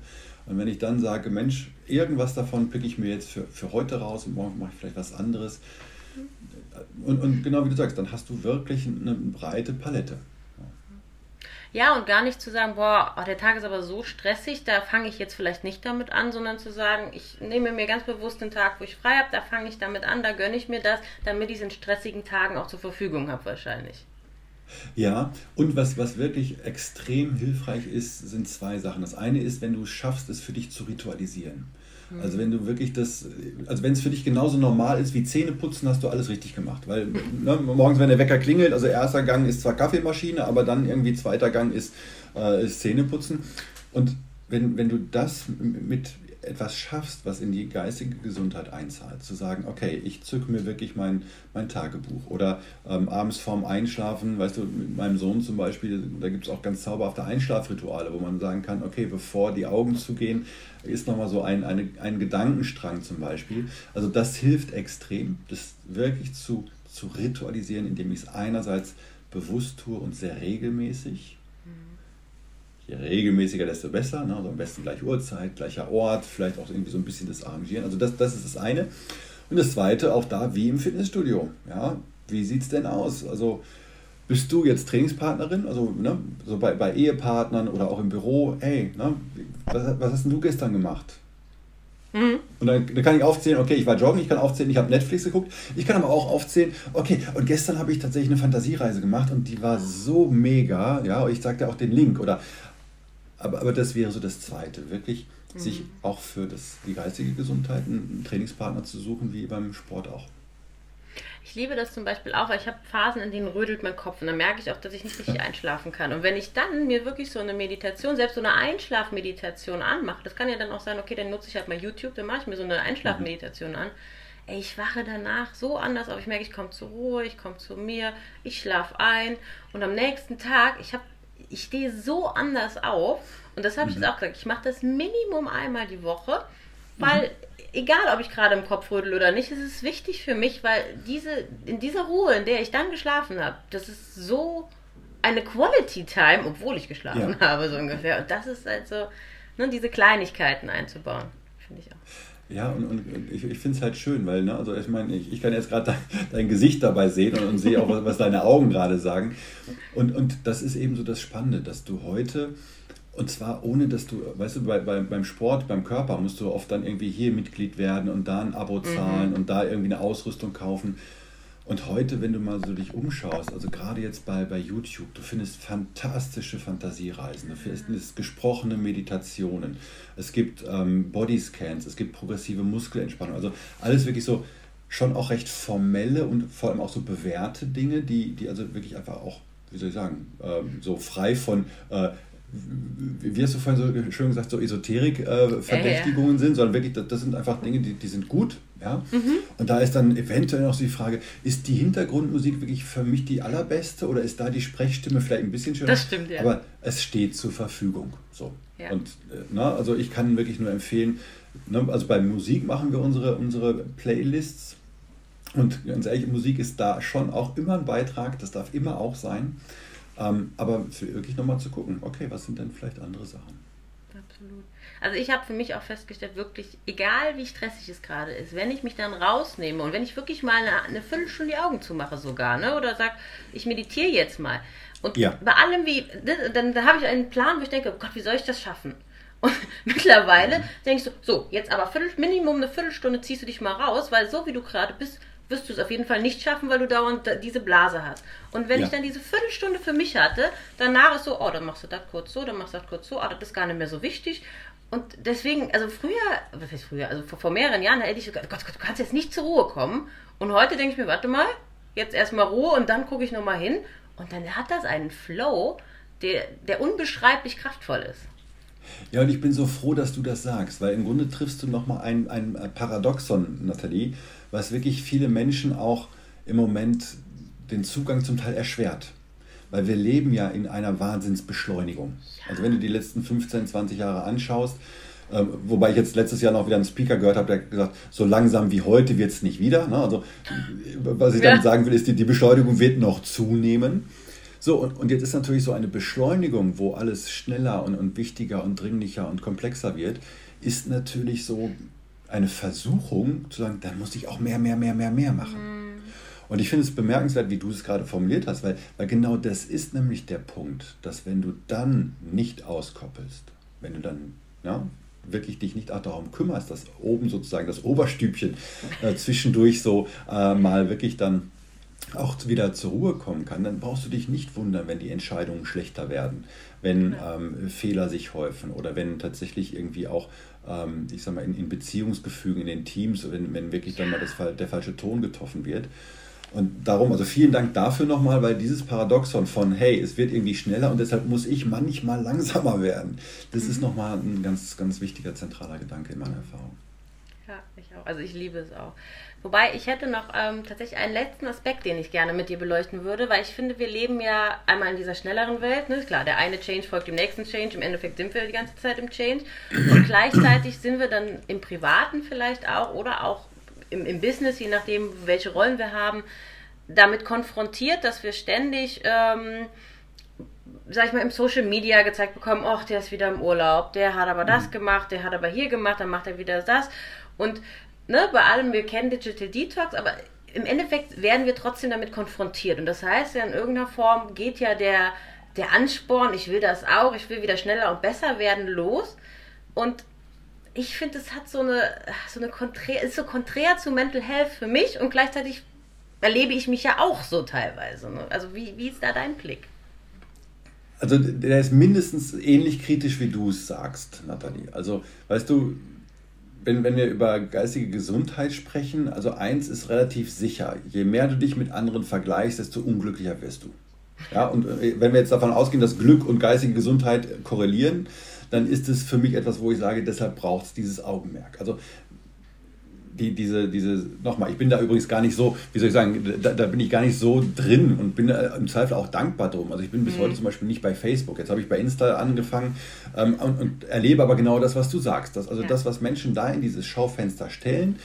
Und wenn ich dann sage, Mensch, irgendwas davon picke ich mir jetzt für, für heute raus und morgen mache ich vielleicht was anderes. Und, und genau wie du sagst, dann hast du wirklich eine breite Palette. Ja, und gar nicht zu sagen, boah, oh, der Tag ist aber so stressig, da fange ich jetzt vielleicht nicht damit an, sondern zu sagen, ich nehme mir ganz bewusst den Tag, wo ich frei habe, da fange ich damit an, da gönne ich mir das, damit ich es in stressigen Tagen auch zur Verfügung habe wahrscheinlich. Ja, und was, was wirklich extrem hilfreich ist, sind zwei Sachen. Das eine ist, wenn du es schaffst, es für dich zu ritualisieren. Also wenn du wirklich das, also wenn es für dich genauso normal ist wie Zähne putzen, hast du alles richtig gemacht. Weil ne, morgens, wenn der Wecker klingelt, also erster Gang ist zwar Kaffeemaschine, aber dann irgendwie zweiter Gang ist, äh, ist Zähneputzen. Und wenn, wenn du das mit etwas schaffst, was in die geistige Gesundheit einzahlt, zu sagen, okay, ich zücke mir wirklich mein, mein Tagebuch oder ähm, abends vorm Einschlafen, weißt du, mit meinem Sohn zum Beispiel, da gibt es auch ganz zauberhafte Einschlafrituale, wo man sagen kann, okay, bevor die Augen zugehen, ist nochmal so ein, eine, ein Gedankenstrang zum Beispiel. Also das hilft extrem, das wirklich zu, zu ritualisieren, indem ich es einerseits bewusst tue und sehr regelmäßig Je regelmäßiger, desto besser. Ne? Also am besten gleich Uhrzeit, gleicher Ort, vielleicht auch irgendwie so ein bisschen das Arrangieren. Also das, das ist das eine. Und das zweite, auch da wie im Fitnessstudio. Ja? Wie sieht es denn aus? Also bist du jetzt Trainingspartnerin? Also ne? so bei, bei Ehepartnern oder auch im Büro, hey, ne? was, was hast denn du gestern gemacht? Mhm. Und dann, dann, kann ich aufzählen, okay, ich war joggen, ich kann aufzählen, ich habe Netflix geguckt. Ich kann aber auch aufzählen, okay, und gestern habe ich tatsächlich eine Fantasiereise gemacht und die war so mega, ja, ich sage dir auch den Link oder aber, aber das wäre so das Zweite, wirklich mhm. sich auch für das, die geistige Gesundheit einen Trainingspartner zu suchen, wie beim Sport auch. Ich liebe das zum Beispiel auch, weil ich habe Phasen, in denen rödelt mein Kopf und dann merke ich auch, dass ich nicht richtig einschlafen kann. Und wenn ich dann mir wirklich so eine Meditation, selbst so eine Einschlafmeditation anmache, das kann ja dann auch sein, okay, dann nutze ich halt mal YouTube, dann mache ich mir so eine Einschlafmeditation an. Ey, ich wache danach so anders auf. Ich merke, ich komme zur Ruhe, ich komme zu mir, ich schlafe ein und am nächsten Tag, ich habe ich stehe so anders auf. Und das habe ich mhm. jetzt auch gesagt. Ich mache das Minimum einmal die Woche, weil mhm. egal, ob ich gerade im Kopf rödel oder nicht, ist es wichtig für mich, weil diese, in dieser Ruhe, in der ich dann geschlafen habe, das ist so eine Quality Time, obwohl ich geschlafen ja. habe, so ungefähr. Und das ist halt so, ne, diese Kleinigkeiten einzubauen, finde ich auch. Ja, und, und ich, ich finde es halt schön, weil, ne, also ich meine, ich, ich kann jetzt gerade dein, dein, Gesicht dabei sehen und, und sehe auch, was, was, deine Augen gerade sagen. Und, und das ist eben so das Spannende, dass du heute, und zwar ohne, dass du, weißt du, bei, bei, beim Sport, beim Körper musst du oft dann irgendwie hier Mitglied werden und da ein Abo zahlen mhm. und da irgendwie eine Ausrüstung kaufen. Und heute, wenn du mal so dich umschaust, also gerade jetzt bei, bei YouTube, du findest fantastische Fantasiereisen, du findest gesprochene Meditationen, es gibt ähm, Bodyscans, es gibt progressive Muskelentspannung, also alles wirklich so schon auch recht formelle und vor allem auch so bewährte Dinge, die, die also wirklich einfach auch, wie soll ich sagen, ähm, so frei von äh, wie hast du vorhin so schön gesagt, so Esoterik-Verdächtigungen äh, ja. sind, sondern wirklich, das, das, sind einfach Dinge, die, die sind gut. Ja? Mhm. Und da ist dann eventuell noch die Frage, ist die Hintergrundmusik wirklich für mich die allerbeste oder ist da die Sprechstimme vielleicht ein bisschen schöner? Das stimmt, ja. Aber es steht zur Verfügung. So. Ja. Und äh, na, also ich kann wirklich nur empfehlen, ne, also bei Musik machen wir unsere, unsere Playlists. Und ganz ehrlich, Musik ist da schon auch immer ein Beitrag, das darf immer auch sein. Ähm, aber wirklich nochmal zu gucken, okay, was sind denn vielleicht andere Sachen? Absolut. Also ich habe für mich auch festgestellt, wirklich, egal wie stressig es gerade ist, wenn ich mich dann rausnehme und wenn ich wirklich mal eine, eine Viertelstunde die Augen zumache sogar, ne, oder sage, ich meditiere jetzt mal. Und ja. bei allem wie, dann, dann habe ich einen Plan, wo ich denke, oh Gott, wie soll ich das schaffen? Und mittlerweile denke ich so, so, jetzt aber Viertel, Minimum eine Viertelstunde ziehst du dich mal raus, weil so wie du gerade bist, wirst du es auf jeden Fall nicht schaffen, weil du dauernd diese Blase hast. Und wenn ja. ich dann diese Viertelstunde für mich hatte, danach ist so, oh, dann machst du das kurz so, dann machst du das kurz so, oh, das ist gar nicht mehr so wichtig. Und deswegen, also früher, was heißt früher, also vor, vor mehreren Jahren hätte ich so Gott, Gott, du kannst jetzt nicht zur Ruhe kommen. Und heute denke ich mir, warte mal, jetzt erstmal Ruhe und dann gucke ich nochmal hin. Und dann hat das einen Flow, der, der unbeschreiblich kraftvoll ist. Ja, und ich bin so froh, dass du das sagst, weil im Grunde triffst du nochmal ein, ein Paradoxon, Nathalie was wirklich viele Menschen auch im Moment den Zugang zum Teil erschwert. Weil wir leben ja in einer Wahnsinnsbeschleunigung. Also wenn du die letzten 15, 20 Jahre anschaust, ähm, wobei ich jetzt letztes Jahr noch wieder einen Speaker gehört habe, der gesagt so langsam wie heute wird es nicht wieder. Ne? Also was ich ja. damit sagen will, ist, die, die Beschleunigung wird noch zunehmen. So, und, und jetzt ist natürlich so eine Beschleunigung, wo alles schneller und, und wichtiger und dringlicher und komplexer wird, ist natürlich so eine Versuchung zu sagen, dann muss ich auch mehr, mehr, mehr, mehr, mehr machen. Und ich finde es bemerkenswert, wie du es gerade formuliert hast, weil, weil genau das ist nämlich der Punkt, dass wenn du dann nicht auskoppelst, wenn du dann ja, wirklich dich nicht auch darum kümmerst, dass oben sozusagen das Oberstübchen äh, zwischendurch so äh, mal wirklich dann auch wieder zur Ruhe kommen kann, dann brauchst du dich nicht wundern, wenn die Entscheidungen schlechter werden, wenn ähm, Fehler sich häufen oder wenn tatsächlich irgendwie auch ähm, ich sag mal, in, in, Beziehungsgefügen, in den Teams, wenn, wenn wirklich dann mal das, der falsche Ton getroffen wird. Und darum, also vielen Dank dafür nochmal, weil dieses Paradoxon von, hey, es wird irgendwie schneller und deshalb muss ich manchmal langsamer werden, das mhm. ist nochmal ein ganz, ganz wichtiger, zentraler Gedanke in meiner Erfahrung. Ja, ich auch. Also ich liebe es auch. Wobei ich hätte noch ähm, tatsächlich einen letzten Aspekt, den ich gerne mit dir beleuchten würde, weil ich finde, wir leben ja einmal in dieser schnelleren Welt. Ne? Klar, der eine Change folgt dem nächsten Change. Im Endeffekt sind wir die ganze Zeit im Change. Und gleichzeitig sind wir dann im Privaten vielleicht auch oder auch im, im Business, je nachdem, welche Rollen wir haben, damit konfrontiert, dass wir ständig. Ähm, sag ich mal, im Social Media gezeigt bekommen, ach, der ist wieder im Urlaub, der hat aber das mhm. gemacht, der hat aber hier gemacht, dann macht er wieder das. Und ne, bei allem, wir kennen Digital Detox, aber im Endeffekt werden wir trotzdem damit konfrontiert. Und das heißt ja, in irgendeiner Form geht ja der, der Ansporn, ich will das auch, ich will wieder schneller und besser werden, los. Und ich finde, es hat so eine, so eine konträr, ist so konträr zu Mental Health für mich und gleichzeitig erlebe ich mich ja auch so teilweise. Ne? Also wie, wie ist da dein Blick? Also der ist mindestens ähnlich kritisch, wie du es sagst, Nathalie. Also, weißt du, wenn, wenn wir über geistige Gesundheit sprechen, also eins ist relativ sicher, je mehr du dich mit anderen vergleichst, desto unglücklicher wirst du. Ja, und äh, wenn wir jetzt davon ausgehen, dass Glück und geistige Gesundheit korrelieren, dann ist es für mich etwas, wo ich sage, deshalb braucht es dieses Augenmerk. Also die, diese, diese, nochmal, ich bin da übrigens gar nicht so, wie soll ich sagen, da, da bin ich gar nicht so drin und bin im Zweifel auch dankbar drum. Also ich bin bis mhm. heute zum Beispiel nicht bei Facebook. Jetzt habe ich bei Insta angefangen ähm, und, und, erlebe aber genau das, was du sagst. Dass, also ja. das, was Menschen da in dieses Schaufenster stellen,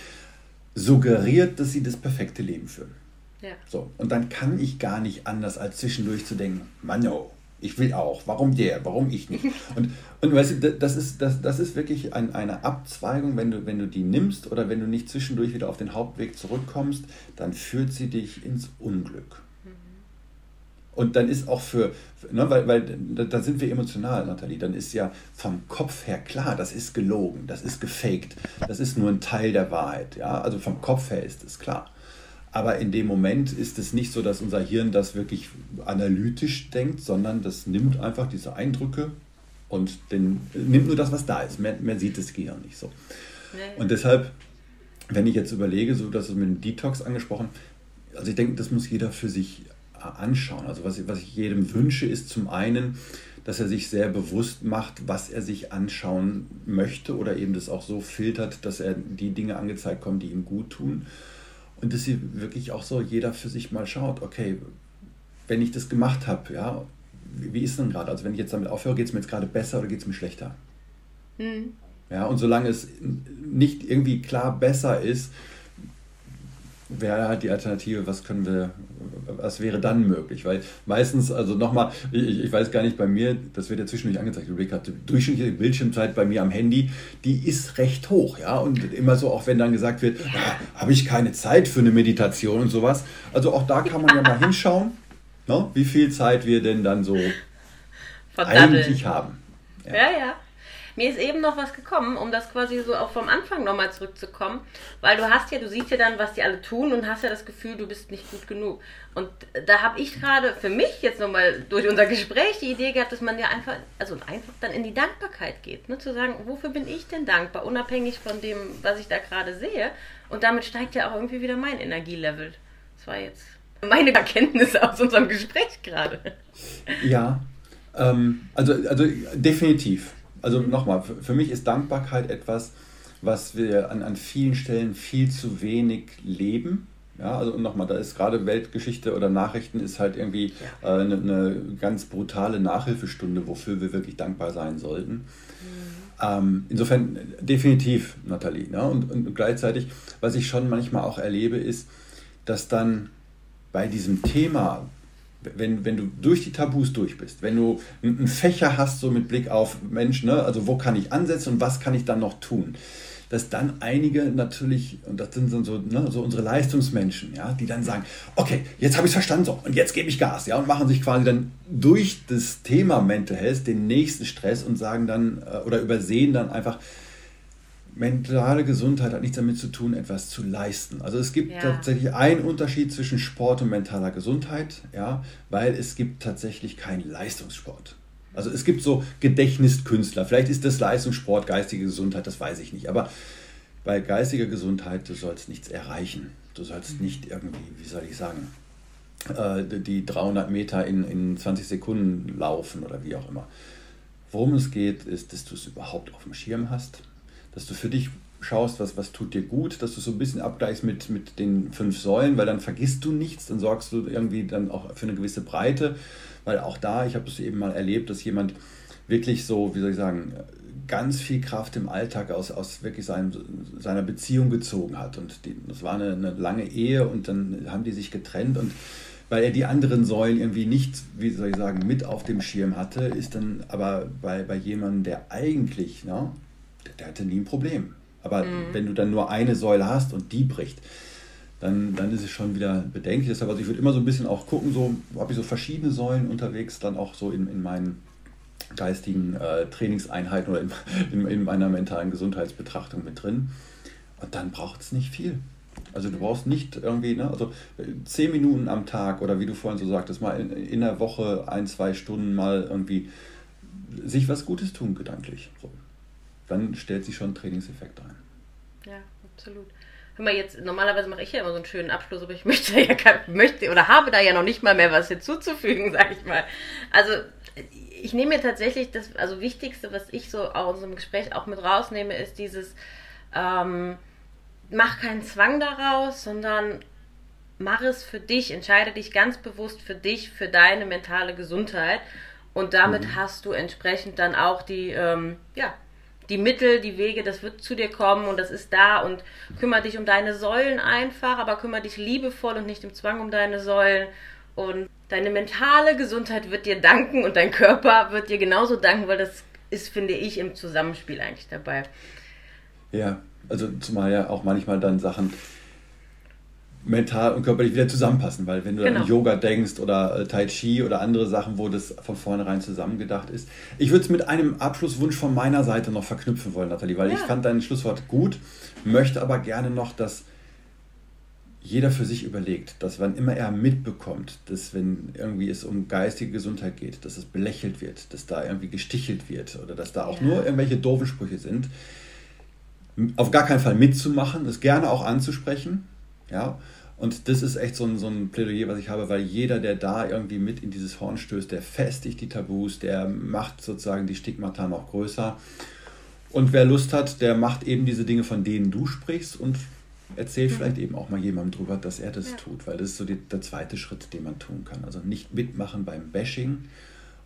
suggeriert, dass sie das perfekte Leben führen. Ja. So, und dann kann ich gar nicht anders, als zwischendurch zu denken, Mann, oh, ich will auch. Warum der? Warum ich nicht? Und, und weißt du, das ist, das, das ist wirklich ein, eine Abzweigung, wenn du, wenn du die nimmst oder wenn du nicht zwischendurch wieder auf den Hauptweg zurückkommst, dann führt sie dich ins Unglück. Mhm. Und dann ist auch für, ne, weil, weil da sind wir emotional, Nathalie, dann ist ja vom Kopf her klar, das ist gelogen, das ist gefaked, das ist nur ein Teil der Wahrheit. Ja? Also vom Kopf her ist es klar. Aber in dem Moment ist es nicht so, dass unser Hirn das wirklich analytisch denkt, sondern das nimmt einfach diese Eindrücke und den, nimmt nur das, was da ist. Mehr, mehr sieht das Gehirn nicht so. Und deshalb, wenn ich jetzt überlege, so dass es mit dem Detox angesprochen, also ich denke, das muss jeder für sich anschauen. Also was, was ich jedem wünsche, ist zum einen, dass er sich sehr bewusst macht, was er sich anschauen möchte oder eben das auch so filtert, dass er die Dinge angezeigt kommen, die ihm gut tun. Und dass sie wirklich auch so jeder für sich mal schaut, okay, wenn ich das gemacht habe, ja, wie ist denn gerade? Also wenn ich jetzt damit aufhöre, geht es mir jetzt gerade besser oder geht es mir schlechter? Mhm. Ja, und solange es nicht irgendwie klar besser ist, wäre halt die Alternative, was können wir, was wäre dann möglich? Weil meistens, also nochmal, ich, ich weiß gar nicht, bei mir, das wird ja zwischendurch angezeigt, hat durchschnittliche Bildschirmzeit bei mir am Handy, die ist recht hoch, ja, und immer so, auch wenn dann gesagt wird, ja, habe ich keine Zeit für eine Meditation und sowas. Also auch da kann man ja mal hinschauen, ne, wie viel Zeit wir denn dann so eigentlich haben. ja. ja. ja. Mir ist eben noch was gekommen, um das quasi so auch vom Anfang nochmal zurückzukommen, weil du hast ja, du siehst ja dann, was die alle tun und hast ja das Gefühl, du bist nicht gut genug. Und da habe ich gerade für mich jetzt nochmal durch unser Gespräch die Idee gehabt, dass man ja einfach, also einfach dann in die Dankbarkeit geht, ne? zu sagen, wofür bin ich denn dankbar, unabhängig von dem, was ich da gerade sehe. Und damit steigt ja auch irgendwie wieder mein Energielevel. Das war jetzt meine Erkenntnis aus unserem Gespräch gerade. Ja, ähm, also, also definitiv. Also nochmal, für mich ist Dankbarkeit etwas, was wir an, an vielen Stellen viel zu wenig leben. Ja, also nochmal, da ist gerade Weltgeschichte oder Nachrichten ist halt irgendwie ja. äh, eine, eine, ganz brutale Nachhilfestunde, wofür wir wirklich dankbar sein sollten. Mhm. Ähm, insofern definitiv, Nathalie. Ne? Und, und gleichzeitig, was ich schon manchmal auch erlebe, ist, dass dann bei diesem Thema wenn, wenn du durch die Tabus durch bist, wenn du einen Fächer hast, so mit Blick auf Mensch, ne, also wo kann ich ansetzen und was kann ich dann noch tun, dass dann einige natürlich, und das sind so, ne, so unsere Leistungsmenschen, ja, die dann sagen, okay, jetzt habe ich es verstanden, so, und jetzt gebe ich Gas, ja, und machen sich quasi dann durch das Thema Mental Health den nächsten Stress und sagen dann, äh, oder übersehen dann einfach, mentale Gesundheit hat nichts damit zu tun, etwas zu leisten. Also es gibt ja. tatsächlich einen Unterschied zwischen Sport und mentaler Gesundheit, ja, weil es gibt tatsächlich keinen Leistungssport. Also es gibt so Gedächtniskünstler. Vielleicht ist das Leistungssport geistige Gesundheit, das weiß ich nicht. Aber bei geistiger Gesundheit, du sollst nichts erreichen. Du sollst mhm. nicht irgendwie, wie soll ich sagen, äh, die 300 Meter in, in 20 Sekunden laufen oder wie auch immer. Worum es geht, ist, dass du es überhaupt auf dem Schirm hast dass du für dich schaust, was, was tut dir gut, dass du so ein bisschen abgleichst mit, mit den fünf Säulen, weil dann vergisst du nichts, dann sorgst du irgendwie dann auch für eine gewisse Breite, weil auch da, ich habe es eben mal erlebt, dass jemand wirklich so, wie soll ich sagen, ganz viel Kraft im Alltag aus, aus wirklich sein, seiner Beziehung gezogen hat. Und die, das war eine, eine lange Ehe und dann haben die sich getrennt und weil er die anderen Säulen irgendwie nicht, wie soll ich sagen, mit auf dem Schirm hatte, ist dann aber bei, bei jemandem, der eigentlich, ne, der hatte nie ein Problem. Aber mhm. wenn du dann nur eine Säule hast und die bricht, dann, dann ist es schon wieder bedenklich. Deshalb, also ich würde immer so ein bisschen auch gucken, so habe ich so verschiedene Säulen unterwegs, dann auch so in, in meinen geistigen äh, Trainingseinheiten oder in, in, in, meiner mentalen Gesundheitsbetrachtung mit drin. Und dann braucht es nicht viel. Also du brauchst nicht irgendwie, ne, also zehn Minuten am Tag oder wie du vorhin so sagtest, mal in, in der Woche ein, zwei Stunden mal irgendwie sich was Gutes tun, gedanklich. So dann stellt sich schon ein Trainingseffekt ein. Ja, absolut. Hör mal, jetzt, normalerweise mache ich ja immer so einen schönen Abschluss, aber ich möchte ja möchte oder habe da ja noch nicht mal mehr was hinzuzufügen, sag ich mal. Also ich nehme mir tatsächlich das, also Wichtigste, was ich so aus unserem Gespräch auch mit rausnehme, ist dieses, ähm, mach keinen Zwang daraus, sondern mach es für dich, entscheide dich ganz bewusst für dich, für deine mentale Gesundheit. Und damit mhm. hast du entsprechend dann auch die, ähm, ja, die Mittel, die Wege, das wird zu dir kommen und das ist da und kümmere dich um deine Säulen einfach, aber kümmere dich liebevoll und nicht im Zwang um deine Säulen und deine mentale Gesundheit wird dir danken und dein Körper wird dir genauso danken, weil das ist, finde ich, im Zusammenspiel eigentlich dabei. Ja, also zumal ja auch manchmal dann Sachen mental und körperlich wieder zusammenpassen, weil wenn du genau. an Yoga denkst oder äh, Tai Chi oder andere Sachen, wo das von vornherein zusammengedacht ist. Ich würde es mit einem Abschlusswunsch von meiner Seite noch verknüpfen wollen, Nathalie, weil ja. ich fand dein Schlusswort gut, möchte aber gerne noch, dass jeder für sich überlegt, dass wann immer er mitbekommt, dass wenn irgendwie es um geistige Gesundheit geht, dass es belächelt wird, dass da irgendwie gestichelt wird oder dass da auch ja. nur irgendwelche doofen Sprüche sind, auf gar keinen Fall mitzumachen, es gerne auch anzusprechen, ja, Und das ist echt so ein, so ein Plädoyer, was ich habe, weil jeder, der da irgendwie mit in dieses Horn stößt, der festigt die Tabus, der macht sozusagen die Stigmata noch größer. Und wer Lust hat, der macht eben diese Dinge, von denen du sprichst und erzählt mhm. vielleicht eben auch mal jemandem drüber, dass er das ja. tut, weil das ist so die, der zweite Schritt, den man tun kann. Also nicht mitmachen beim Bashing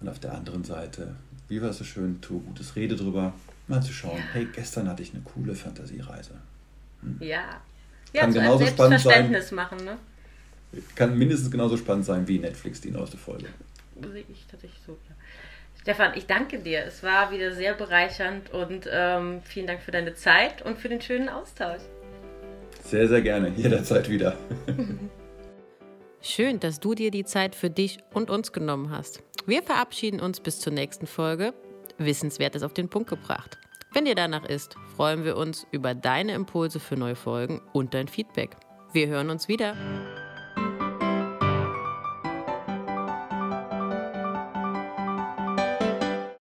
und auf der anderen Seite, wie war es so schön, tu gutes Rede drüber, mal zu schauen, ja. hey, gestern hatte ich eine coole Fantasiereise. Hm. Ja, ja, kann genauso spannend sein. machen, ne? Kann mindestens genauso spannend sein wie Netflix, die neueste Folge. Sehe ich tatsächlich so, ja. Stefan, ich danke dir. Es war wieder sehr bereichernd und ähm, vielen Dank für deine Zeit und für den schönen Austausch. Sehr, sehr gerne. Jederzeit wieder. Schön, dass du dir die Zeit für dich und uns genommen hast. Wir verabschieden uns bis zur nächsten Folge. Wissenswertes auf den Punkt gebracht. Wenn dir danach ist, freuen wir uns über deine Impulse für neue Folgen und dein Feedback. Wir hören uns wieder.